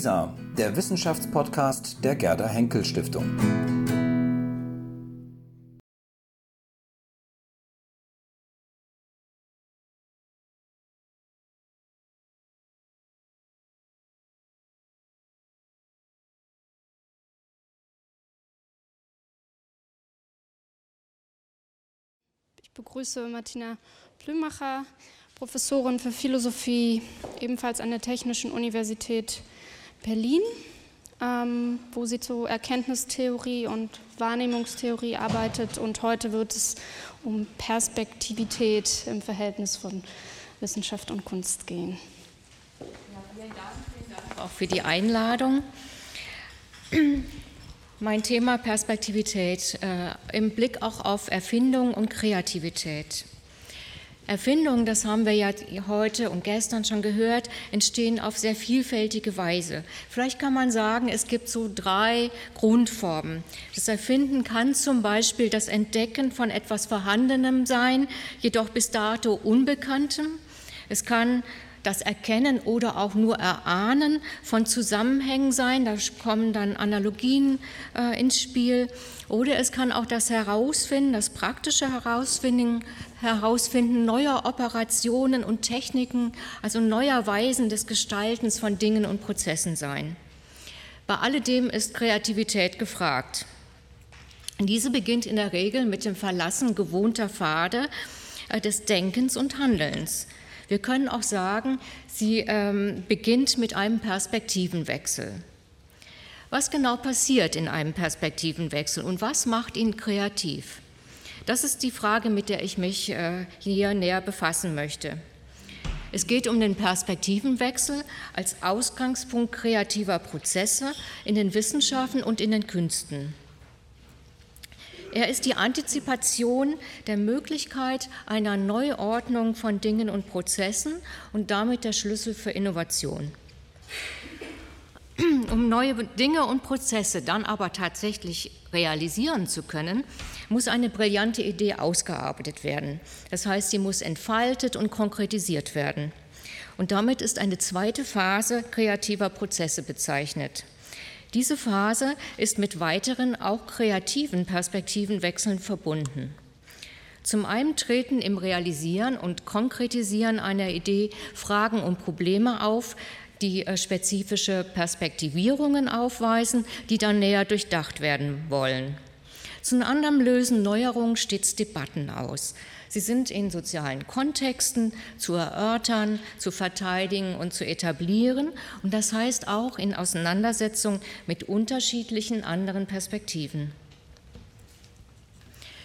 WISA, der Wissenschaftspodcast der Gerda Henkel Stiftung. Ich begrüße Martina Plümacher, Professorin für Philosophie, ebenfalls an der Technischen Universität Berlin, ähm, wo sie zu Erkenntnistheorie und Wahrnehmungstheorie arbeitet. Und heute wird es um Perspektivität im Verhältnis von Wissenschaft und Kunst gehen. Ja, vielen Dank, vielen Dank auch für die Einladung. Mein Thema Perspektivität äh, im Blick auch auf Erfindung und Kreativität. Erfindungen, das haben wir ja heute und gestern schon gehört, entstehen auf sehr vielfältige Weise. Vielleicht kann man sagen, es gibt so drei Grundformen. Das Erfinden kann zum Beispiel das Entdecken von etwas Vorhandenem sein, jedoch bis dato Unbekanntem. Es kann das Erkennen oder auch nur Erahnen von Zusammenhängen sein. Da kommen dann Analogien äh, ins Spiel. Oder es kann auch das Herausfinden, das praktische Herausfinden, Herausfinden neuer Operationen und Techniken, also neuer Weisen des Gestaltens von Dingen und Prozessen sein. Bei alledem ist Kreativität gefragt. Diese beginnt in der Regel mit dem Verlassen gewohnter Pfade äh, des Denkens und Handelns. Wir können auch sagen, sie ähm, beginnt mit einem Perspektivenwechsel. Was genau passiert in einem Perspektivenwechsel und was macht ihn kreativ? Das ist die Frage, mit der ich mich äh, hier näher befassen möchte. Es geht um den Perspektivenwechsel als Ausgangspunkt kreativer Prozesse in den Wissenschaften und in den Künsten. Er ist die Antizipation der Möglichkeit einer Neuordnung von Dingen und Prozessen und damit der Schlüssel für Innovation. Um neue Dinge und Prozesse dann aber tatsächlich realisieren zu können, muss eine brillante Idee ausgearbeitet werden. Das heißt, sie muss entfaltet und konkretisiert werden. Und damit ist eine zweite Phase kreativer Prozesse bezeichnet. Diese Phase ist mit weiteren, auch kreativen Perspektivenwechseln verbunden. Zum einen treten im Realisieren und Konkretisieren einer Idee Fragen und Probleme auf, die äh, spezifische Perspektivierungen aufweisen, die dann näher durchdacht werden wollen. Zum anderen lösen Neuerungen stets Debatten aus. Sie sind in sozialen Kontexten zu erörtern, zu verteidigen und zu etablieren. Und das heißt auch in Auseinandersetzung mit unterschiedlichen anderen Perspektiven.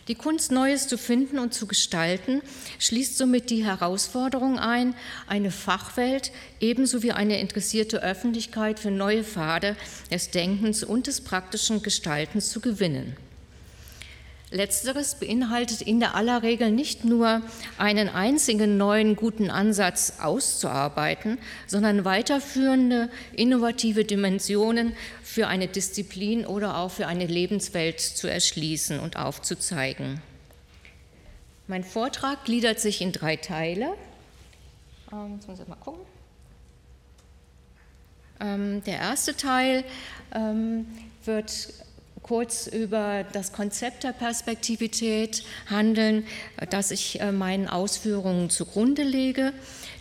Die Kunst, Neues zu finden und zu gestalten, schließt somit die Herausforderung ein, eine Fachwelt ebenso wie eine interessierte Öffentlichkeit für neue Pfade des Denkens und des praktischen Gestaltens zu gewinnen. Letzteres beinhaltet in der aller Regel nicht nur einen einzigen neuen guten Ansatz auszuarbeiten, sondern weiterführende innovative Dimensionen für eine Disziplin oder auch für eine Lebenswelt zu erschließen und aufzuzeigen. Mein Vortrag gliedert sich in drei Teile. Ähm, jetzt muss ich mal gucken. Ähm, der erste Teil ähm, wird kurz über das Konzept der Perspektivität handeln, das ich äh, meinen Ausführungen zugrunde lege.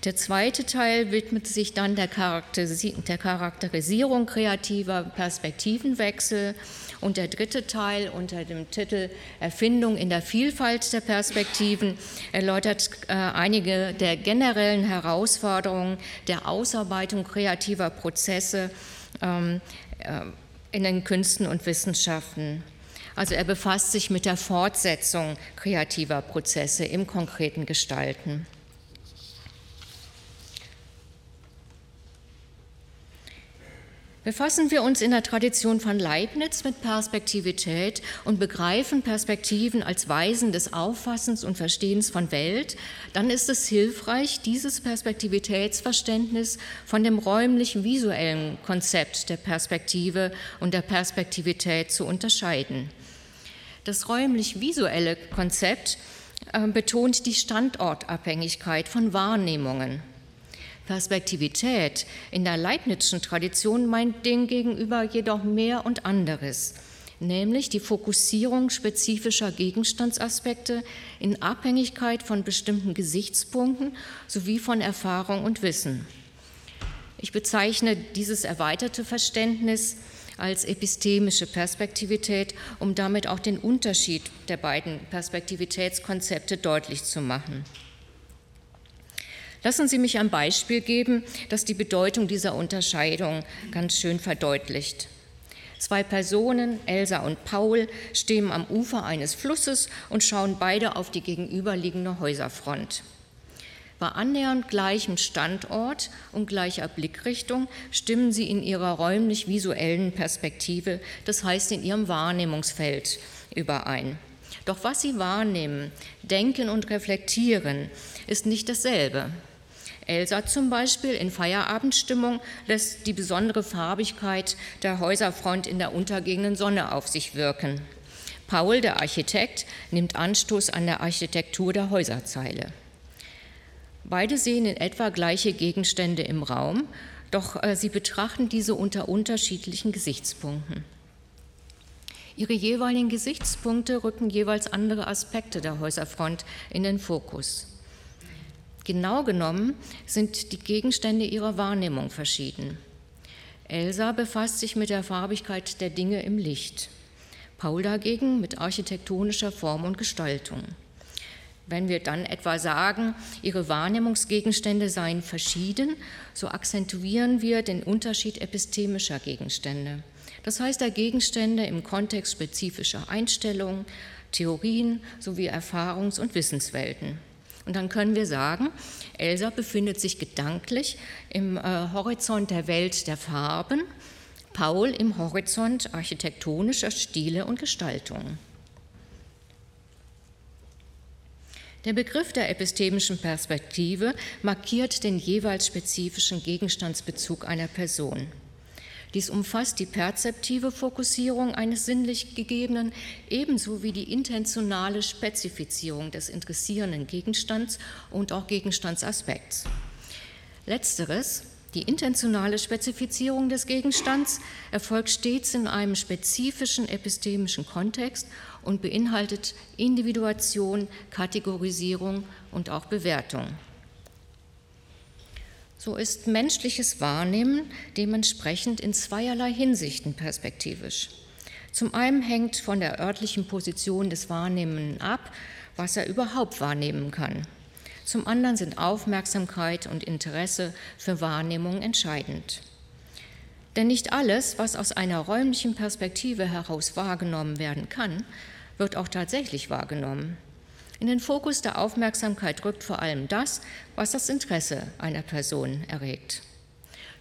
Der zweite Teil widmet sich dann der, Charakterisierung kreativer Perspektivenwechsel und der dritte Teil unter dem Titel Erfindung in der Vielfalt der Perspektiven erläutert äh, einige der generellen Herausforderungen der Ausarbeitung kreativer Prozesse ähm, äh, in den Künsten und Wissenschaften. Also er befasst sich mit der Fortsetzung kreativer Prozesse im konkreten Gestalten. Befassen wir uns in der Tradition von Leibniz mit Perspektivität und begreifen Perspektiven als Weisen des Auffassens und Verstehens von Welt, dann ist es hilfreich, dieses Perspektivitätsverständnis von dem räumlichen visuellen Konzept der Perspektive und der Perspektivität zu unterscheiden. Das räumlich visuelle Konzept äh, betont die Standortabhängigkeit von Wahrnehmungen. Perspektivität in der Leibnizschen Tradition meint demgegenüber jedoch mehr und anderes, nämlich die Fokussierung spezifischer Gegenstandsaspekte in Abhängigkeit von bestimmten Gesichtspunkten sowie von Erfahrung und Wissen. Ich bezeichne dieses erweiterte Verständnis als epistemische Perspektivität, um damit auch den Unterschied der beiden Perspektivitätskonzepte deutlich zu machen. Lassen Sie mich ein Beispiel geben, das die Bedeutung dieser Unterscheidung ganz schön verdeutlicht. Zwei Personen, Elsa und Paul, stehen am Ufer eines Flusses und schauen beide auf die gegenüberliegende Häuserfront. Bei annähernd gleichem Standort und gleicher Blickrichtung stimmen sie in ihrer räumlich-visuellen Perspektive, das heißt in ihrem Wahrnehmungsfeld, überein. Doch was sie wahrnehmen, denken und reflektieren, ist nicht dasselbe. Elsa zum Beispiel in Feierabendstimmung lässt die besondere Farbigkeit der Häuserfront in der untergehenden Sonne auf sich wirken. Paul, der Architekt, nimmt Anstoß an der Architektur der Häuserzeile. Beide sehen in etwa gleiche Gegenstände im Raum, doch äh, sie betrachten diese unter unterschiedlichen Gesichtspunkten. Ihre jeweiligen Gesichtspunkte rücken jeweils andere Aspekte der Häuserfront in den Fokus. Genau genommen sind die Gegenstände ihrer Wahrnehmung verschieden. Elsa befasst sich mit der Farbigkeit der Dinge im Licht, Paul dagegen mit architektonischer Form und Gestaltung. Wenn wir dann etwa sagen, ihre Wahrnehmungsgegenstände seien verschieden, so akzentuieren wir den Unterschied epistemischer Gegenstände. Das heißt der Gegenstände im Kontext spezifischer Einstellungen, Theorien sowie Erfahrungs- und Wissenswelten. Und dann können wir sagen, Elsa befindet sich gedanklich im äh, Horizont der Welt der Farben, Paul im Horizont architektonischer Stile und Gestaltungen. Der Begriff der epistemischen Perspektive markiert den jeweils spezifischen Gegenstandsbezug einer Person. Dies umfasst die perzeptive Fokussierung eines sinnlich Gegebenen ebenso wie die intentionale Spezifizierung des interessierenden Gegenstands und auch Gegenstandsaspekts. Letzteres, die intentionale Spezifizierung des Gegenstands, erfolgt stets in einem spezifischen epistemischen Kontext und beinhaltet Individuation, Kategorisierung und auch Bewertung. So ist menschliches Wahrnehmen dementsprechend in zweierlei Hinsichten perspektivisch. Zum einen hängt von der örtlichen Position des Wahrnehmenden ab, was er überhaupt wahrnehmen kann. Zum anderen sind Aufmerksamkeit und Interesse für Wahrnehmung entscheidend. Denn nicht alles, was aus einer räumlichen Perspektive heraus wahrgenommen werden kann, wird auch tatsächlich wahrgenommen. In den Fokus der Aufmerksamkeit rückt vor allem das, was das Interesse einer Person erregt.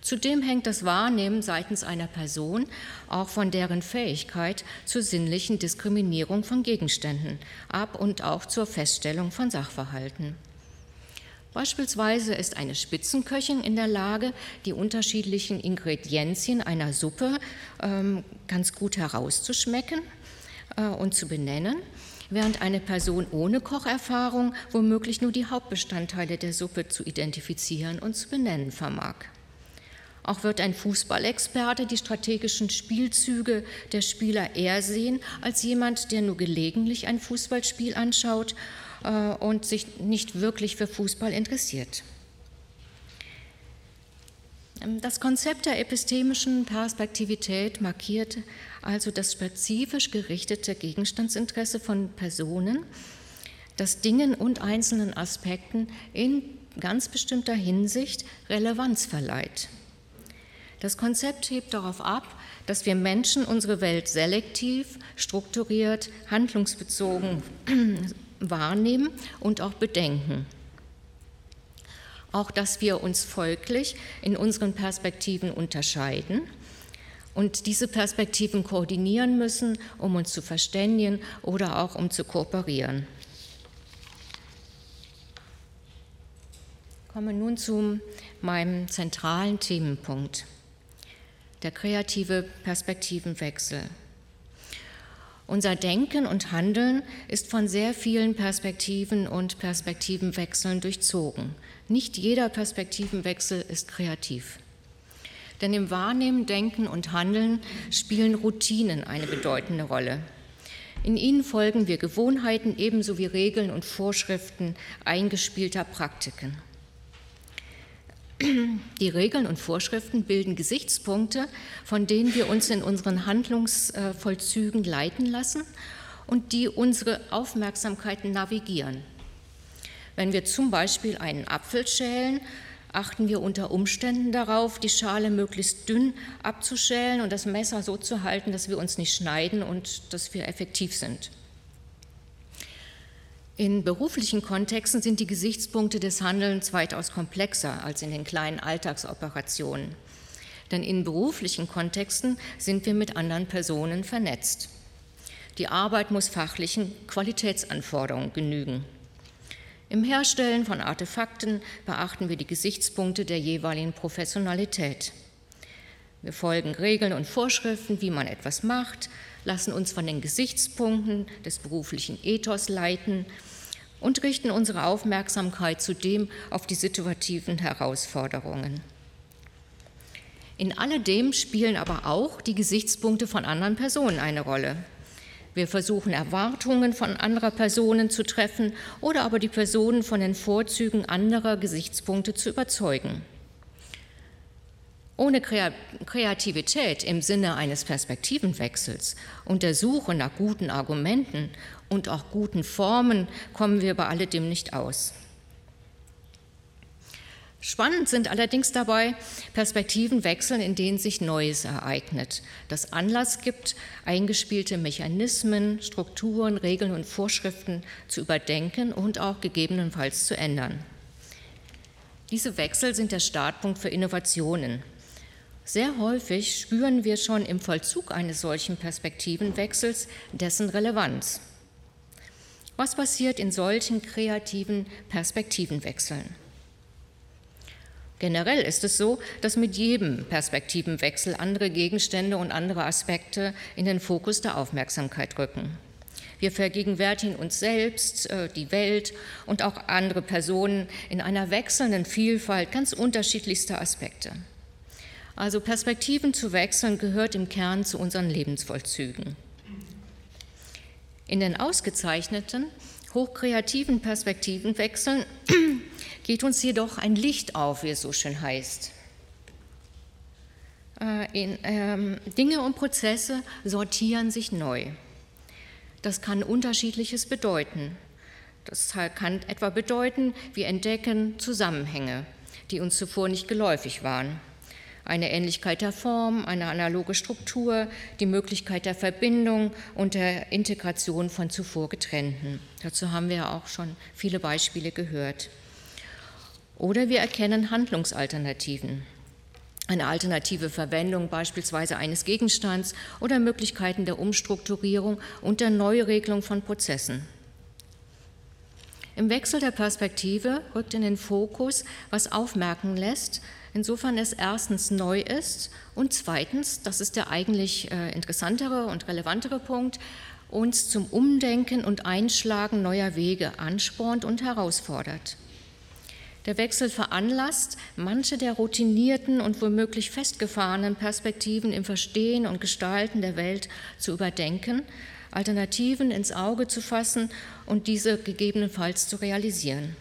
Zudem hängt das Wahrnehmen seitens einer Person auch von deren Fähigkeit zur sinnlichen Diskriminierung von Gegenständen ab und auch zur Feststellung von Sachverhalten. Beispielsweise ist eine Spitzenköchin in der Lage, die unterschiedlichen Ingredienzien einer Suppe ähm, ganz gut herauszuschmecken äh, und zu benennen während eine Person ohne Kocherfahrung womöglich nur die Hauptbestandteile der Suppe zu identifizieren und zu benennen vermag. Auch wird ein Fußballexperte die strategischen Spielzüge der Spieler eher sehen als jemand, der nur gelegentlich ein Fußballspiel anschaut äh, und sich nicht wirklich für Fußball interessiert. Ähm, das Konzept der epistemischen Perspektivität markiert also das spezifisch gerichtete Gegenstandsinteresse von Personen, das Dingen und einzelnen Aspekten in ganz bestimmter Hinsicht Relevanz verleiht. Das Konzept hebt darauf ab, dass wir Menschen unsere Welt selektiv, strukturiert, handlungsbezogen wahrnehmen und auch bedenken. Auch, dass wir uns folglich in unseren Perspektiven unterscheiden und diese Perspektiven koordinieren müssen, um uns zu verständigen oder auch um zu kooperieren. Ich komme nun zu meinem zentralen Themenpunkt, der kreative Perspektivenwechsel. Unser Denken und Handeln ist von sehr vielen Perspektiven und Perspektivenwechseln durchzogen. Nicht jeder Perspektivenwechsel ist kreativ. Denn im Wahrnehmen, Denken und Handeln spielen Routinen eine bedeutende Rolle. In ihnen folgen wir Gewohnheiten ebenso wie Regeln und Vorschriften eingespielter Praktiken. Die Regeln und Vorschriften bilden Gesichtspunkte, von denen wir uns in unseren Handlungsvollzügen leiten lassen und die unsere Aufmerksamkeit navigieren. Wenn wir zum Beispiel einen Apfel schälen, achten wir unter Umständen darauf, die Schale möglichst dünn abzuschälen und das Messer so zu halten, dass wir uns nicht schneiden und dass wir effektiv sind. In beruflichen Kontexten sind die Gesichtspunkte des Handelns weitaus komplexer als in den kleinen Alltagsoperationen. Denn in beruflichen Kontexten sind wir mit anderen Personen vernetzt. Die Arbeit muss fachlichen Qualitätsanforderungen genügen. Im Herstellen von Artefakten beachten wir die Gesichtspunkte der jeweiligen Professionalität. Wir folgen Regeln und Vorschriften, wie man etwas macht, lassen uns von den Gesichtspunkten des beruflichen Ethos leiten und richten unsere Aufmerksamkeit zudem auf die situativen Herausforderungen. In alledem spielen aber auch die Gesichtspunkte von anderen Personen eine Rolle. Wir versuchen Erwartungen von anderer Personen zu treffen oder aber die Personen von den Vorzügen anderer Gesichtspunkte zu überzeugen. Ohne Kreativität im Sinne eines Perspektivenwechsels und der Suche nach guten Argumenten und auch guten Formen kommen wir bei alledem nicht aus. Spannend sind allerdings dabei Perspektivenwechseln, in denen sich Neues ereignet, das Anlass gibt, eingespielte Mechanismen, Strukturen, Regeln und Vorschriften zu überdenken und auch gegebenenfalls zu ändern. Diese Wechsel sind der Startpunkt für Innovationen. Sehr häufig spüren wir schon im Vollzug eines solchen Perspektivenwechsels dessen Relevanz. Was passiert in solchen kreativen Perspektivenwechseln? Generell ist es so, dass mit jedem Perspektivenwechsel andere Gegenstände und andere Aspekte in den Fokus der Aufmerksamkeit rücken. Wir vergegenwärtigen uns selbst, äh, die Welt und auch andere Personen in einer wechselnden Vielfalt ganz unterschiedlichster Aspekte. Also Perspektiven zu wechseln gehört im Kern zu unseren Lebensvollzügen. In den ausgezeichneten, hochkreativen Perspektivenwechseln geht uns jedoch ein Licht auf, wie es so schön heißt. Äh, in, ähm, Dinge und Prozesse sortieren sich neu. Das kann unterschiedliches bedeuten. Das kann etwa bedeuten, wir entdecken Zusammenhänge, die uns zuvor nicht geläufig waren eine Ähnlichkeit der Form, eine analoge Struktur, die Möglichkeit der Verbindung und der Integration von zuvor getrennten. Dazu haben wir ja auch schon viele Beispiele gehört. Oder wir erkennen Handlungsalternativen. Eine alternative Verwendung beispielsweise eines Gegenstands oder Möglichkeiten der Umstrukturierung und der Neuregelung von Prozessen. Im Wechsel der Perspektive rückt in den Fokus, was aufmerken lässt, insofern es erstens neu ist und zweitens, das ist der eigentlich äh, interessantere und relevantere Punkt, uns zum Umdenken und Einschlagen neuer Wege anspornt und herausfordert. Der Wechsel veranlasst, manche der routinierten und womöglich festgefahrenen Perspektiven im Verstehen und Gestalten der Welt zu überdenken, Alternativen ins Auge zu fassen und diese gegebenenfalls zu realisieren.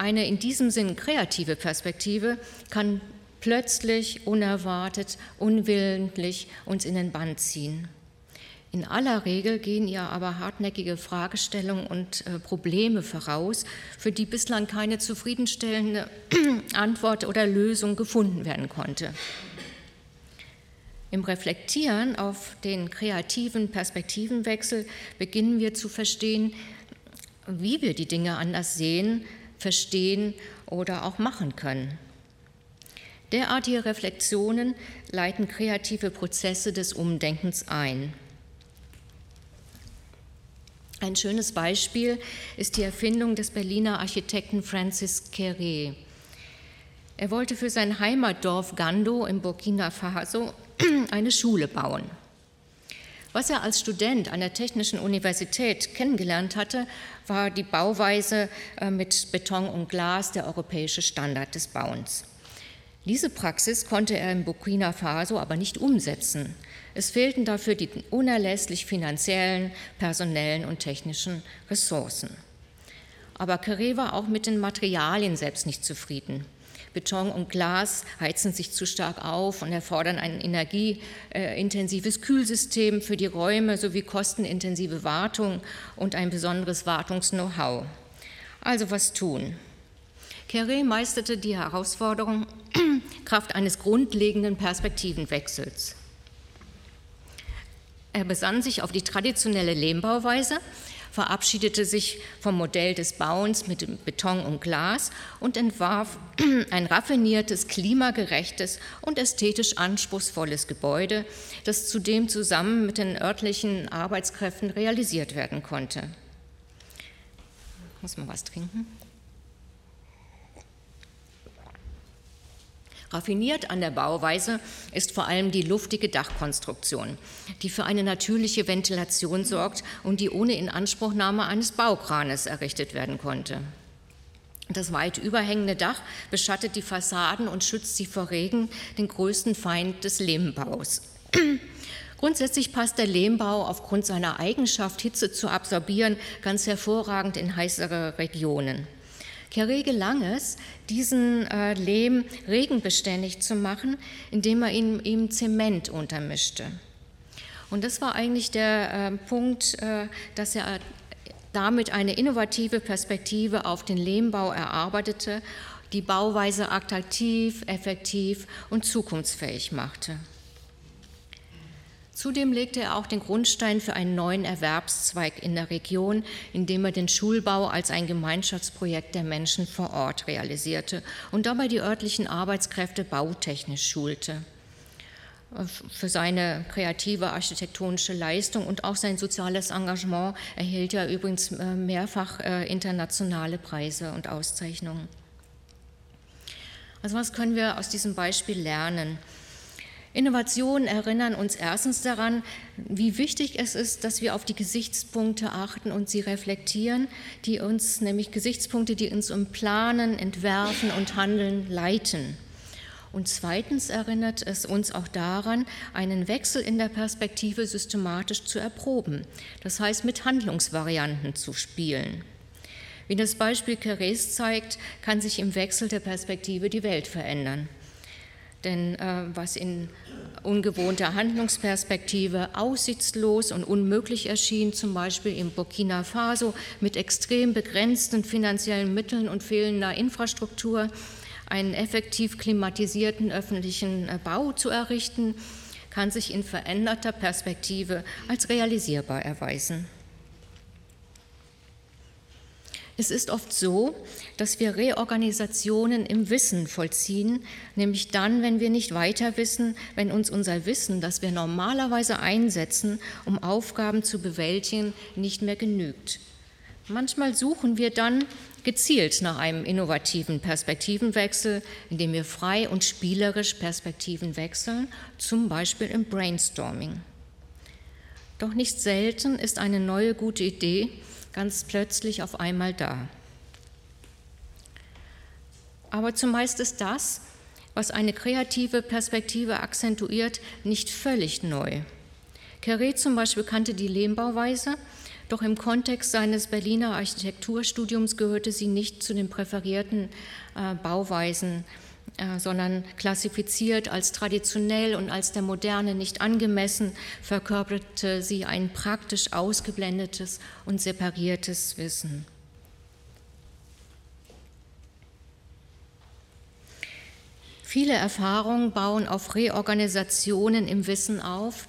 Eine in diesem Sinn kreative Perspektive kann plötzlich, unerwartet, unwillentlich uns in den Bann ziehen. In aller Regel gehen ihr aber hartnäckige Fragestellungen und äh, Probleme voraus, für die bislang keine zufriedenstellende Antwort oder Lösung gefunden werden konnte. Im Reflektieren auf den kreativen Perspektivenwechsel beginnen wir zu verstehen, wie wir die Dinge anders sehen, verstehen oder auch machen können. Derartige Reflexionen leiten kreative Prozesse des Umdenkens ein. Ein schönes Beispiel ist die Erfindung des Berliner Architekten Francis Queré. Er wollte für sein Heimatdorf Gando im Burkina Faso eine Schule bauen. Was er als Student an der Technischen Universität kennengelernt hatte, war die Bauweise äh, mit Beton und Glas, der europäische Standard des Bauens. Diese Praxis konnte er in Burkina Faso aber nicht umsetzen. Es fehlten dafür die unerlässlich finanziellen, personellen und technischen Ressourcen. Aber Carré war auch mit den Materialien selbst nicht zufrieden. Beton und Glas heizen sich zu stark auf und erfordern ein energieintensives Kühlsystem für die Räume sowie kostenintensive Wartung und ein besonderes Wartungs-Know-how. Also was tun? Carré meisterte die Herausforderung Kraft eines grundlegenden Perspektivenwechsels. Er besann sich auf die traditionelle Lehmbauweise, verabschiedete sich vom Modell des Bauens mit Beton und Glas und entwarf ein raffiniertes, klimagerechtes und ästhetisch anspruchsvolles Gebäude, das zudem zusammen mit den örtlichen Arbeitskräften realisiert werden konnte. Muss man was trinken? Raffiniert an der Bauweise ist vor allem die luftige Dachkonstruktion, die für eine natürliche Ventilation sorgt und die ohne Inanspruchnahme eines Baukranes errichtet werden konnte. Das weit überhängende Dach beschattet die Fassaden und schützt sie vor Regen, den größten Feind des Lehmbaus. Grundsätzlich passt der Lehmbau aufgrund seiner Eigenschaft, Hitze zu absorbieren, ganz hervorragend in heißere Regionen. Carré gelang es, diesen äh, Lehm regenbeständig zu machen, indem er ihm, ihm Zement untermischte. Und das war eigentlich der äh, Punkt, äh, dass er damit eine innovative Perspektive auf den Lehmbau erarbeitete, die Bauweise attraktiv, effektiv und zukunftsfähig machte. Zudem legte er auch den Grundstein für einen neuen Erwerbszweig in der Region, indem er den Schulbau als ein Gemeinschaftsprojekt der Menschen vor Ort realisierte und dabei die örtlichen Arbeitskräfte bautechnisch schulte. Für seine kreative architektonische Leistung und auch sein soziales Engagement erhielt er übrigens äh, mehrfach äh, internationale Preise und Auszeichnungen. Also was können wir aus diesem Beispiel lernen? Innovationen erinnern uns erstens daran, wie wichtig es ist, dass wir auf die Gesichtspunkte achten und sie reflektieren, die uns, nämlich Gesichtspunkte, die uns im Planen, Entwerfen und Handeln leiten. Und zweitens erinnert es uns auch daran, einen Wechsel in der Perspektive systematisch zu erproben, das heißt mit Handlungsvarianten zu spielen. Wie das Beispiel Carrés zeigt, kann sich im Wechsel der Perspektive die Welt verändern. Denn äh, was in ungewohnter Handlungsperspektive aussichtslos und unmöglich erschien, zum Beispiel in Burkina Faso mit extrem begrenzten finanziellen Mitteln und fehlender Infrastruktur, einen effektiv klimatisierten öffentlichen äh, Bau zu errichten, kann sich in veränderter Perspektive als realisierbar erweisen. Es ist oft so, dass wir Reorganisationen im Wissen vollziehen, nämlich dann, wenn wir nicht weiter wissen, wenn uns unser Wissen, das wir normalerweise einsetzen, um Aufgaben zu bewältigen, nicht mehr genügt. Manchmal suchen wir dann gezielt nach einem innovativen Perspektivenwechsel, indem wir frei und spielerisch Perspektiven wechseln, zum Beispiel im Brainstorming. Doch nicht selten ist eine neue gute Idee ganz plötzlich auf einmal da. Aber zumeist ist das, was eine kreative Perspektive akzentuiert, nicht völlig neu. Carré zum Beispiel kannte die Lehmbauweise, doch im Kontext seines Berliner Architekturstudiums gehörte sie nicht zu den präferierten äh, Bauweisen sondern klassifiziert als traditionell und als der Moderne nicht angemessen, verkörperte sie ein praktisch ausgeblendetes und separiertes Wissen. Viele Erfahrungen bauen auf Reorganisationen im Wissen auf,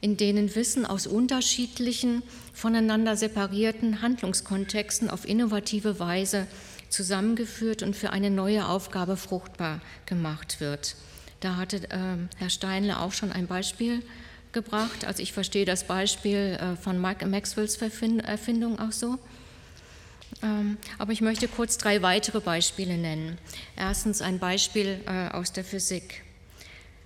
in denen Wissen aus unterschiedlichen, voneinander separierten Handlungskontexten auf innovative Weise zusammengeführt und für eine neue Aufgabe fruchtbar gemacht wird. Da hatte äh, Herr Steinle auch schon ein Beispiel gebracht. Also ich verstehe das Beispiel äh, von Mike Maxwells Erfindung auch so. Ähm, aber ich möchte kurz drei weitere Beispiele nennen. Erstens ein Beispiel äh, aus der Physik.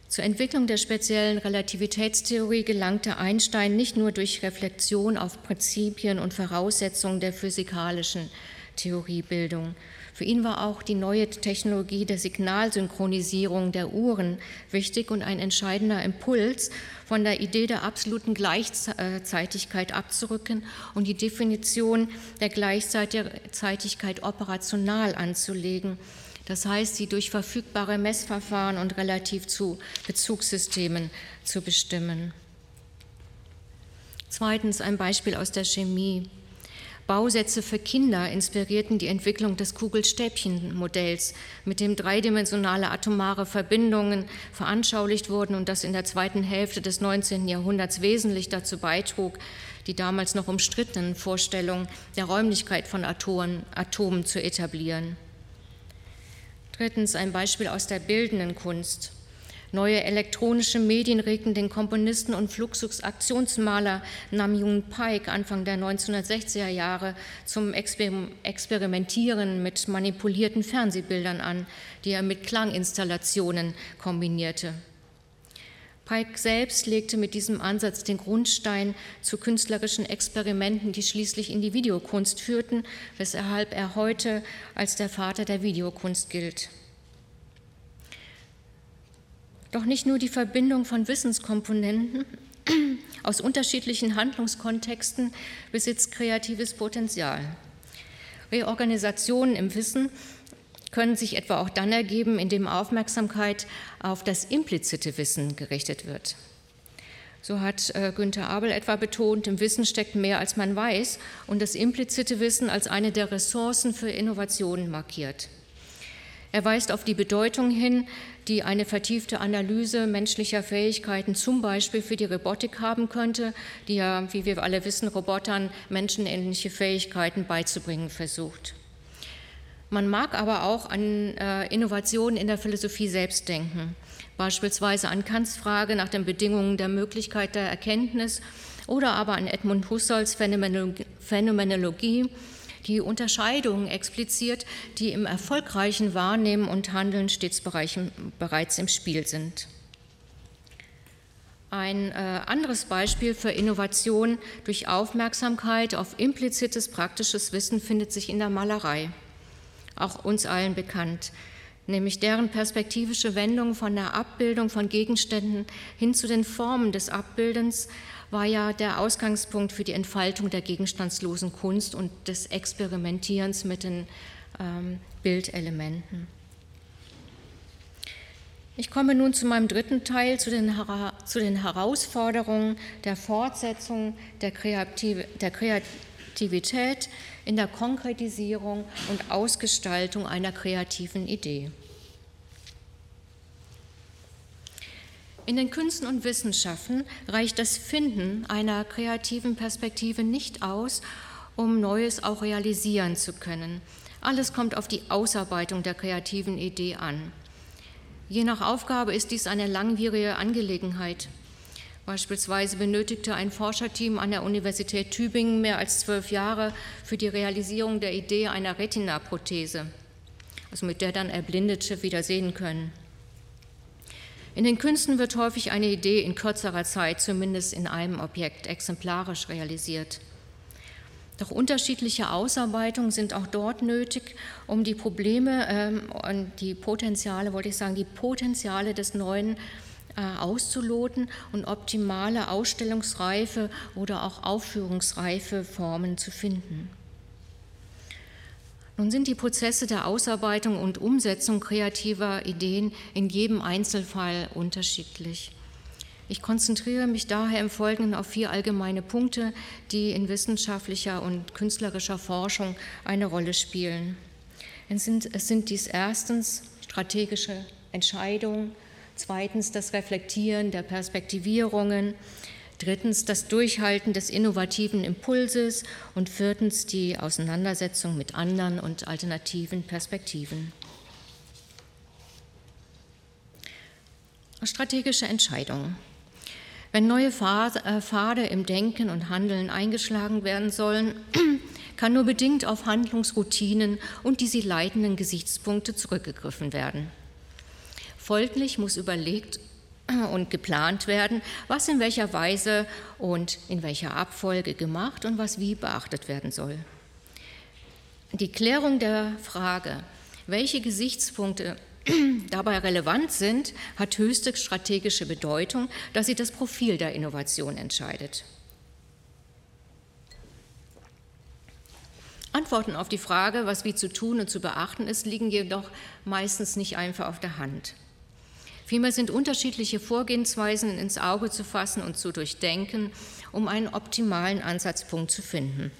Zur Entwicklung der speziellen Relativitätstheorie gelangte Einstein nicht nur durch Reflexion auf Prinzipien und Voraussetzungen der physikalischen Theoriebildung. Für ihn war auch die neue Technologie der Signalsynchronisierung der Uhren wichtig und ein entscheidender Impuls, von der Idee der absoluten Gleichzeitigkeit abzurücken und die Definition der Gleichzeitigkeit operational anzulegen das heißt, sie durch verfügbare Messverfahren und relativ zu Bezugssystemen zu bestimmen. Zweitens ein Beispiel aus der Chemie. Bausätze für Kinder inspirierten die Entwicklung des Kugelstäbchenmodells, mit dem dreidimensionale atomare Verbindungen veranschaulicht wurden und das in der zweiten Hälfte des 19. Jahrhunderts wesentlich dazu beitrug, die damals noch umstrittenen Vorstellungen der Räumlichkeit von Atomen, Atomen zu etablieren. Drittens ein Beispiel aus der bildenden Kunst. Neue elektronische Medien regten den Komponisten und Fluxus-Aktionsmaler Namjoon Paik Anfang der 1960er Jahre zum Experimentieren mit manipulierten Fernsehbildern an, die er mit Klanginstallationen kombinierte. Pike selbst legte mit diesem Ansatz den Grundstein zu künstlerischen Experimenten, die schließlich in die Videokunst führten, weshalb er heute als der Vater der Videokunst gilt. Doch nicht nur die Verbindung von Wissenskomponenten aus unterschiedlichen Handlungskontexten besitzt kreatives Potenzial. Reorganisationen im Wissen können sich etwa auch dann ergeben, indem Aufmerksamkeit auf das implizite Wissen gerichtet wird. So hat äh, Günther Abel etwa betont, im Wissen steckt mehr, als man weiß und das implizite Wissen als eine der Ressourcen für Innovationen markiert. Er weist auf die Bedeutung hin, die eine vertiefte Analyse menschlicher Fähigkeiten zum Beispiel für die Robotik haben könnte, die ja, wie wir alle wissen, Robotern menschenähnliche Fähigkeiten beizubringen versucht. Man mag aber auch an äh, Innovationen in der Philosophie selbst denken, beispielsweise an Kants Frage nach den Bedingungen der Möglichkeit der Erkenntnis oder aber an Edmund Husserls Phänomenologie, die Unterscheidungen expliziert, die im erfolgreichen Wahrnehmen und Handeln stets bereits im Spiel sind. Ein äh, anderes Beispiel für Innovation durch Aufmerksamkeit auf implizites praktisches Wissen findet sich in der Malerei auch uns allen bekannt, nämlich deren perspektivische Wendung von der Abbildung von Gegenständen hin zu den Formen des Abbildens war ja der Ausgangspunkt für die Entfaltung der gegenstandslosen Kunst und des Experimentierens mit den ähm, Bildelementen. Ich komme nun zu meinem dritten Teil, zu den, zu den Herausforderungen der Fortsetzung der, Kreativ der Kreativität in der Konkretisierung und Ausgestaltung einer kreativen Idee. In den Künsten und Wissenschaften reicht das Finden einer kreativen Perspektive nicht aus, um Neues auch realisieren zu können. Alles kommt auf die Ausarbeitung der kreativen Idee an. Je nach Aufgabe ist dies eine langwierige Angelegenheit. Beispielsweise benötigte ein Forscherteam an der Universität Tübingen mehr als zwölf Jahre für die Realisierung der Idee einer Retina-Prothese, also mit der dann Erblindete wieder sehen können. In den Künsten wird häufig eine Idee in kürzerer Zeit, zumindest in einem Objekt, exemplarisch realisiert. Doch unterschiedliche Ausarbeitungen sind auch dort nötig, um die Probleme ähm, und die Potenziale, wollte ich sagen, die Potenziale des Neuen äh, auszuloten und optimale ausstellungsreife oder auch aufführungsreife Formen zu finden. Nun sind die Prozesse der Ausarbeitung und Umsetzung kreativer Ideen in jedem Einzelfall unterschiedlich. Ich konzentriere mich daher im Folgenden auf vier allgemeine Punkte, die in wissenschaftlicher und künstlerischer Forschung eine Rolle spielen. Es sind, es sind dies erstens strategische Entscheidungen, zweitens das Reflektieren der Perspektivierungen, drittens das Durchhalten des innovativen Impulses und viertens die Auseinandersetzung mit anderen und alternativen Perspektiven. Strategische Entscheidungen. Wenn neue äh, Pfade im Denken und Handeln eingeschlagen werden sollen, kann nur bedingt auf Handlungsroutinen und die sie leitenden Gesichtspunkte zurückgegriffen werden. Folglich muss überlegt und geplant werden, was in welcher Weise und in welcher Abfolge gemacht und was wie beachtet werden soll. Die Klärung der Frage, welche Gesichtspunkte dabei relevant sind, hat höchste strategische Bedeutung, da sie das Profil der Innovation entscheidet. Antworten auf die Frage, was wie zu tun und zu beachten ist, liegen jedoch meistens nicht einfach auf der Hand. Vielmehr sind unterschiedliche Vorgehensweisen ins Auge zu fassen und zu durchdenken, um einen optimalen Ansatzpunkt zu finden.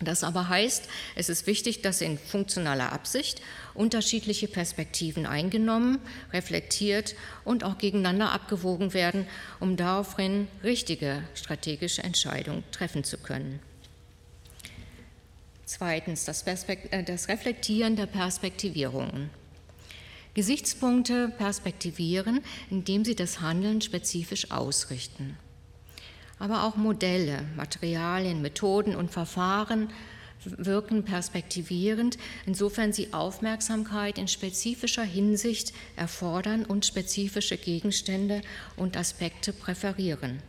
Das aber heißt, es ist wichtig, dass in funktionaler Absicht unterschiedliche Perspektiven eingenommen, reflektiert und auch gegeneinander abgewogen werden, um daraufhin richtige strategische Entscheidungen treffen zu können. Zweitens das, äh, das Reflektieren der Perspektivierungen. Gesichtspunkte perspektivieren, indem sie das Handeln spezifisch ausrichten. Aber auch Modelle, Materialien, Methoden und Verfahren wirken perspektivierend, insofern sie Aufmerksamkeit in spezifischer Hinsicht erfordern und spezifische Gegenstände und Aspekte präferieren.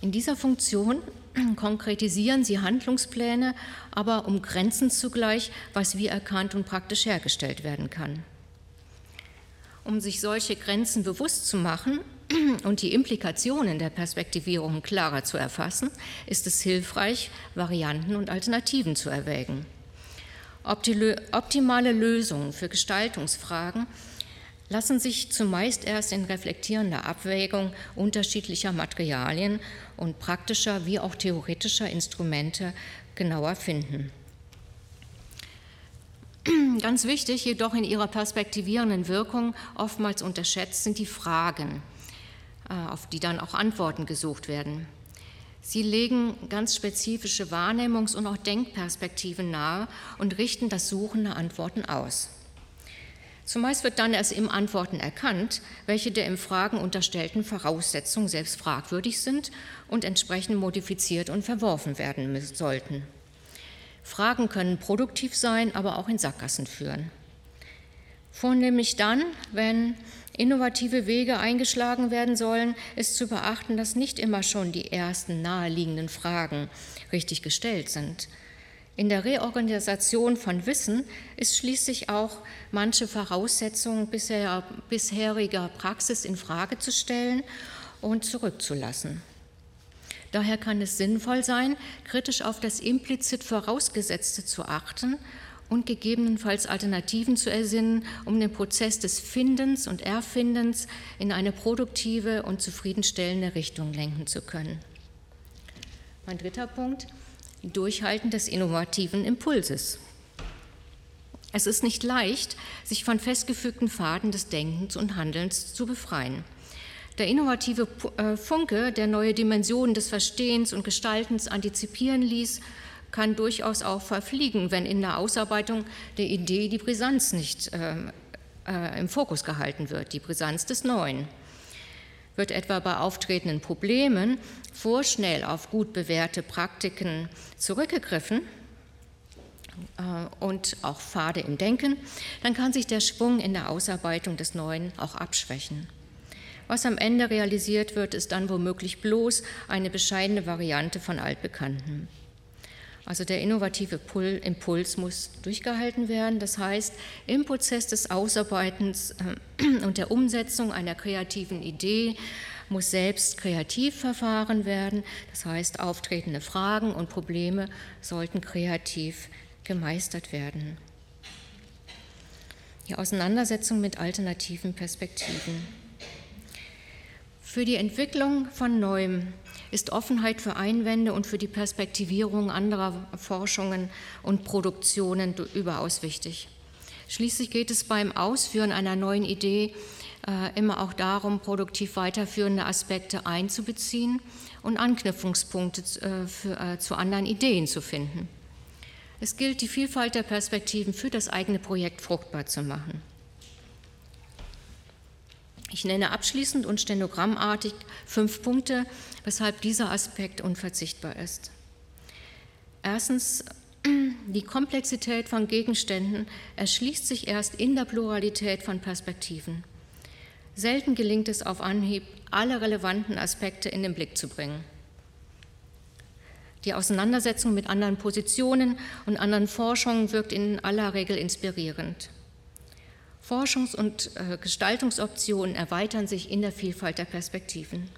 In dieser Funktion konkretisieren sie Handlungspläne, aber umgrenzen zugleich, was wie erkannt und praktisch hergestellt werden kann. Um sich solche Grenzen bewusst zu machen und die Implikationen der Perspektivierung klarer zu erfassen, ist es hilfreich, Varianten und Alternativen zu erwägen. Optimale Lösungen für Gestaltungsfragen lassen sich zumeist erst in reflektierender Abwägung unterschiedlicher Materialien und praktischer wie auch theoretischer Instrumente genauer finden. Ganz wichtig, jedoch in ihrer perspektivierenden Wirkung oftmals unterschätzt, sind die Fragen, äh, auf die dann auch Antworten gesucht werden. Sie legen ganz spezifische Wahrnehmungs- und auch Denkperspektiven nahe und richten das Suchen nach Antworten aus. Zumeist wird dann erst im Antworten erkannt, welche der im Fragen unterstellten Voraussetzungen selbst fragwürdig sind und entsprechend modifiziert und verworfen werden sollten. Fragen können produktiv sein, aber auch in Sackgassen führen. Vornehmlich dann, wenn innovative Wege eingeschlagen werden sollen, ist zu beachten, dass nicht immer schon die ersten naheliegenden Fragen richtig gestellt sind. In der Reorganisation von Wissen ist schließlich auch manche Voraussetzungen bisher, bisheriger Praxis in Frage zu stellen und zurückzulassen. Daher kann es sinnvoll sein, kritisch auf das implizit Vorausgesetzte zu achten und gegebenenfalls Alternativen zu ersinnen, um den Prozess des Findens und Erfindens in eine produktive und zufriedenstellende Richtung lenken zu können. Mein dritter Punkt. Durchhalten des innovativen Impulses. Es ist nicht leicht, sich von festgefügten Pfaden des Denkens und Handelns zu befreien. Der innovative äh, Funke, der neue Dimensionen des Verstehens und Gestaltens antizipieren ließ, kann durchaus auch verfliegen, wenn in der Ausarbeitung der Idee die Brisanz nicht äh, äh, im Fokus gehalten wird, die Brisanz des Neuen wird etwa bei auftretenden Problemen vorschnell auf gut bewährte Praktiken zurückgegriffen äh, und auch Pfade im Denken, dann kann sich der Schwung in der Ausarbeitung des Neuen auch abschwächen. Was am Ende realisiert wird, ist dann womöglich bloß eine bescheidene Variante von Altbekannten. Also der innovative Impuls muss durchgehalten werden. Das heißt, im Prozess des Ausarbeitens äh, und der Umsetzung einer kreativen Idee muss selbst kreativ verfahren werden. Das heißt, auftretende Fragen und Probleme sollten kreativ gemeistert werden. Die Auseinandersetzung mit alternativen Perspektiven. Für die Entwicklung von Neuem ist Offenheit für Einwände und für die Perspektivierung anderer Forschungen und Produktionen überaus wichtig. Schließlich geht es beim Ausführen einer neuen Idee äh, immer auch darum, produktiv weiterführende Aspekte einzubeziehen und Anknüpfungspunkte äh, für, äh, zu anderen Ideen zu finden. Es gilt, die Vielfalt der Perspektiven für das eigene Projekt fruchtbar zu machen. Ich nenne abschließend und stenogrammartig fünf Punkte, weshalb dieser Aspekt unverzichtbar ist. Erstens, die Komplexität von Gegenständen erschließt sich erst in der Pluralität von Perspektiven. Selten gelingt es auf Anhieb, alle relevanten Aspekte in den Blick zu bringen. Die Auseinandersetzung mit anderen Positionen und anderen Forschungen wirkt in aller Regel inspirierend. Forschungs- und äh, Gestaltungsoptionen erweitern sich in der Vielfalt der Perspektiven.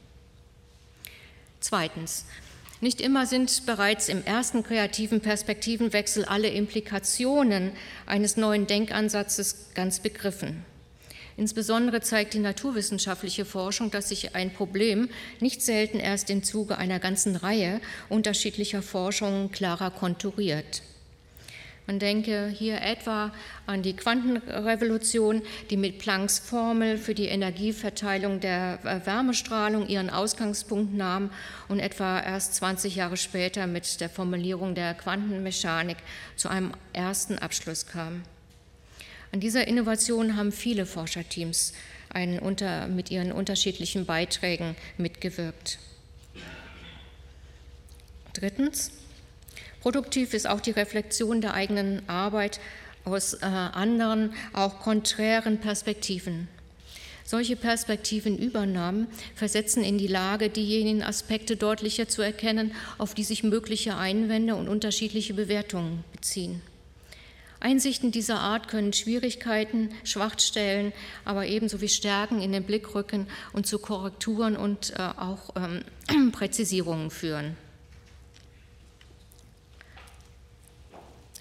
Zweitens, nicht immer sind bereits im ersten kreativen Perspektivenwechsel alle Implikationen eines neuen Denkansatzes ganz begriffen. Insbesondere zeigt die naturwissenschaftliche Forschung, dass sich ein Problem nicht selten erst im Zuge einer ganzen Reihe unterschiedlicher Forschungen klarer konturiert. Man denke hier etwa an die Quantenrevolution, die mit Plancks Formel für die Energieverteilung der Wärmestrahlung ihren Ausgangspunkt nahm und etwa erst 20 Jahre später mit der Formulierung der Quantenmechanik zu einem ersten Abschluss kam. An dieser Innovation haben viele Forscherteams unter, mit ihren unterschiedlichen Beiträgen mitgewirkt. Drittens, produktiv ist auch die Reflexion der eigenen Arbeit aus äh, anderen, auch konträren Perspektiven. Solche Perspektivenübernahmen versetzen in die Lage, diejenigen Aspekte deutlicher zu erkennen, auf die sich mögliche Einwände und unterschiedliche Bewertungen beziehen. Einsichten dieser Art können Schwierigkeiten, Schwachstellen, aber ebenso wie Stärken in den Blick rücken und zu Korrekturen und äh, auch ähm, Präzisierungen führen.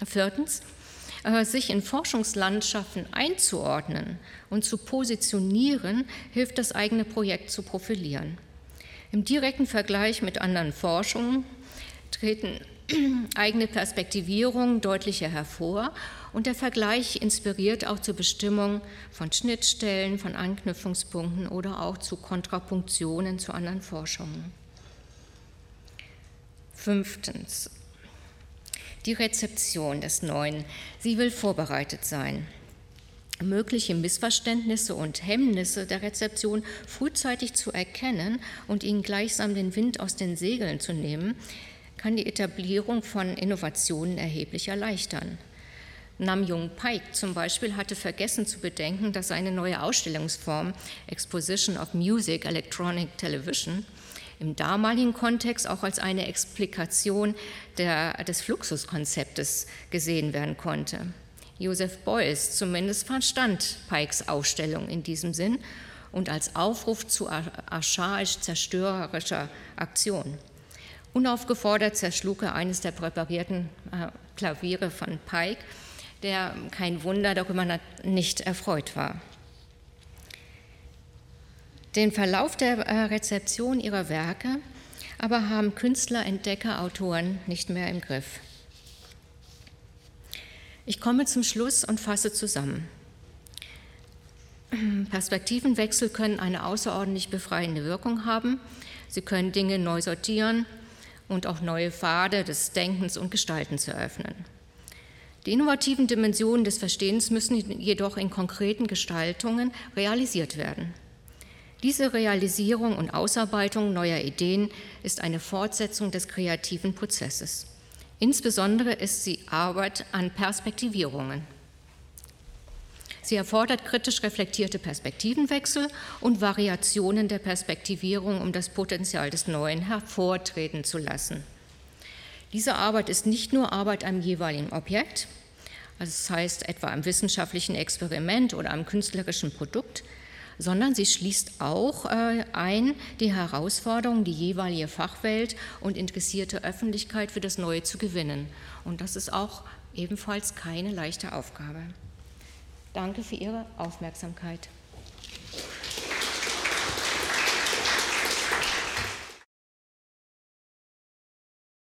Viertens, äh, sich in Forschungslandschaften einzuordnen und zu positionieren, hilft das eigene Projekt zu profilieren. Im direkten Vergleich mit anderen Forschungen treten eigene Perspektivierung deutlicher hervor und der Vergleich inspiriert auch zur Bestimmung von Schnittstellen, von Anknüpfungspunkten oder auch zu Kontrapunktionen zu anderen Forschungen. Fünftens. Die Rezeption des Neuen. Sie will vorbereitet sein. Mögliche Missverständnisse und Hemmnisse der Rezeption frühzeitig zu erkennen und ihnen gleichsam den Wind aus den Segeln zu nehmen, kann die Etablierung von Innovationen erheblich erleichtern. Namjung Paik zum Beispiel hatte vergessen zu bedenken, dass seine neue Ausstellungsform Exposition of Music Electronic Television im damaligen Kontext auch als eine Explikation der, des Fluxuskonzeptes gesehen werden konnte. Joseph Beuys zumindest verstand Pikes Ausstellung in diesem Sinn und als Aufruf zu archaisch-zerstörerischer Aktion. Unaufgefordert zerschlug er eines der präparierten äh, Klaviere von Pike, der kein Wunder darüber nicht erfreut war. Den Verlauf der äh, Rezeption ihrer Werke aber haben Künstler, Entdecker, Autoren nicht mehr im Griff. Ich komme zum Schluss und fasse zusammen. Perspektivenwechsel können eine außerordentlich befreiende Wirkung haben. Sie können Dinge neu sortieren, und auch neue Pfade des Denkens und Gestaltens eröffnen. Die innovativen Dimensionen des Verstehens müssen jedoch in konkreten Gestaltungen realisiert werden. Diese Realisierung und Ausarbeitung neuer Ideen ist eine Fortsetzung des kreativen Prozesses. Insbesondere ist sie Arbeit an Perspektivierungen. Sie erfordert kritisch reflektierte Perspektivenwechsel und Variationen der Perspektivierung, um das Potenzial des Neuen hervortreten zu lassen. Diese Arbeit ist nicht nur Arbeit am jeweiligen Objekt, also das heißt etwa am wissenschaftlichen Experiment oder am künstlerischen Produkt, sondern sie schließt auch äh, ein die Herausforderung, die jeweilige Fachwelt und interessierte Öffentlichkeit für das Neue zu gewinnen. Und das ist auch ebenfalls keine leichte Aufgabe. Danke für Ihre Aufmerksamkeit.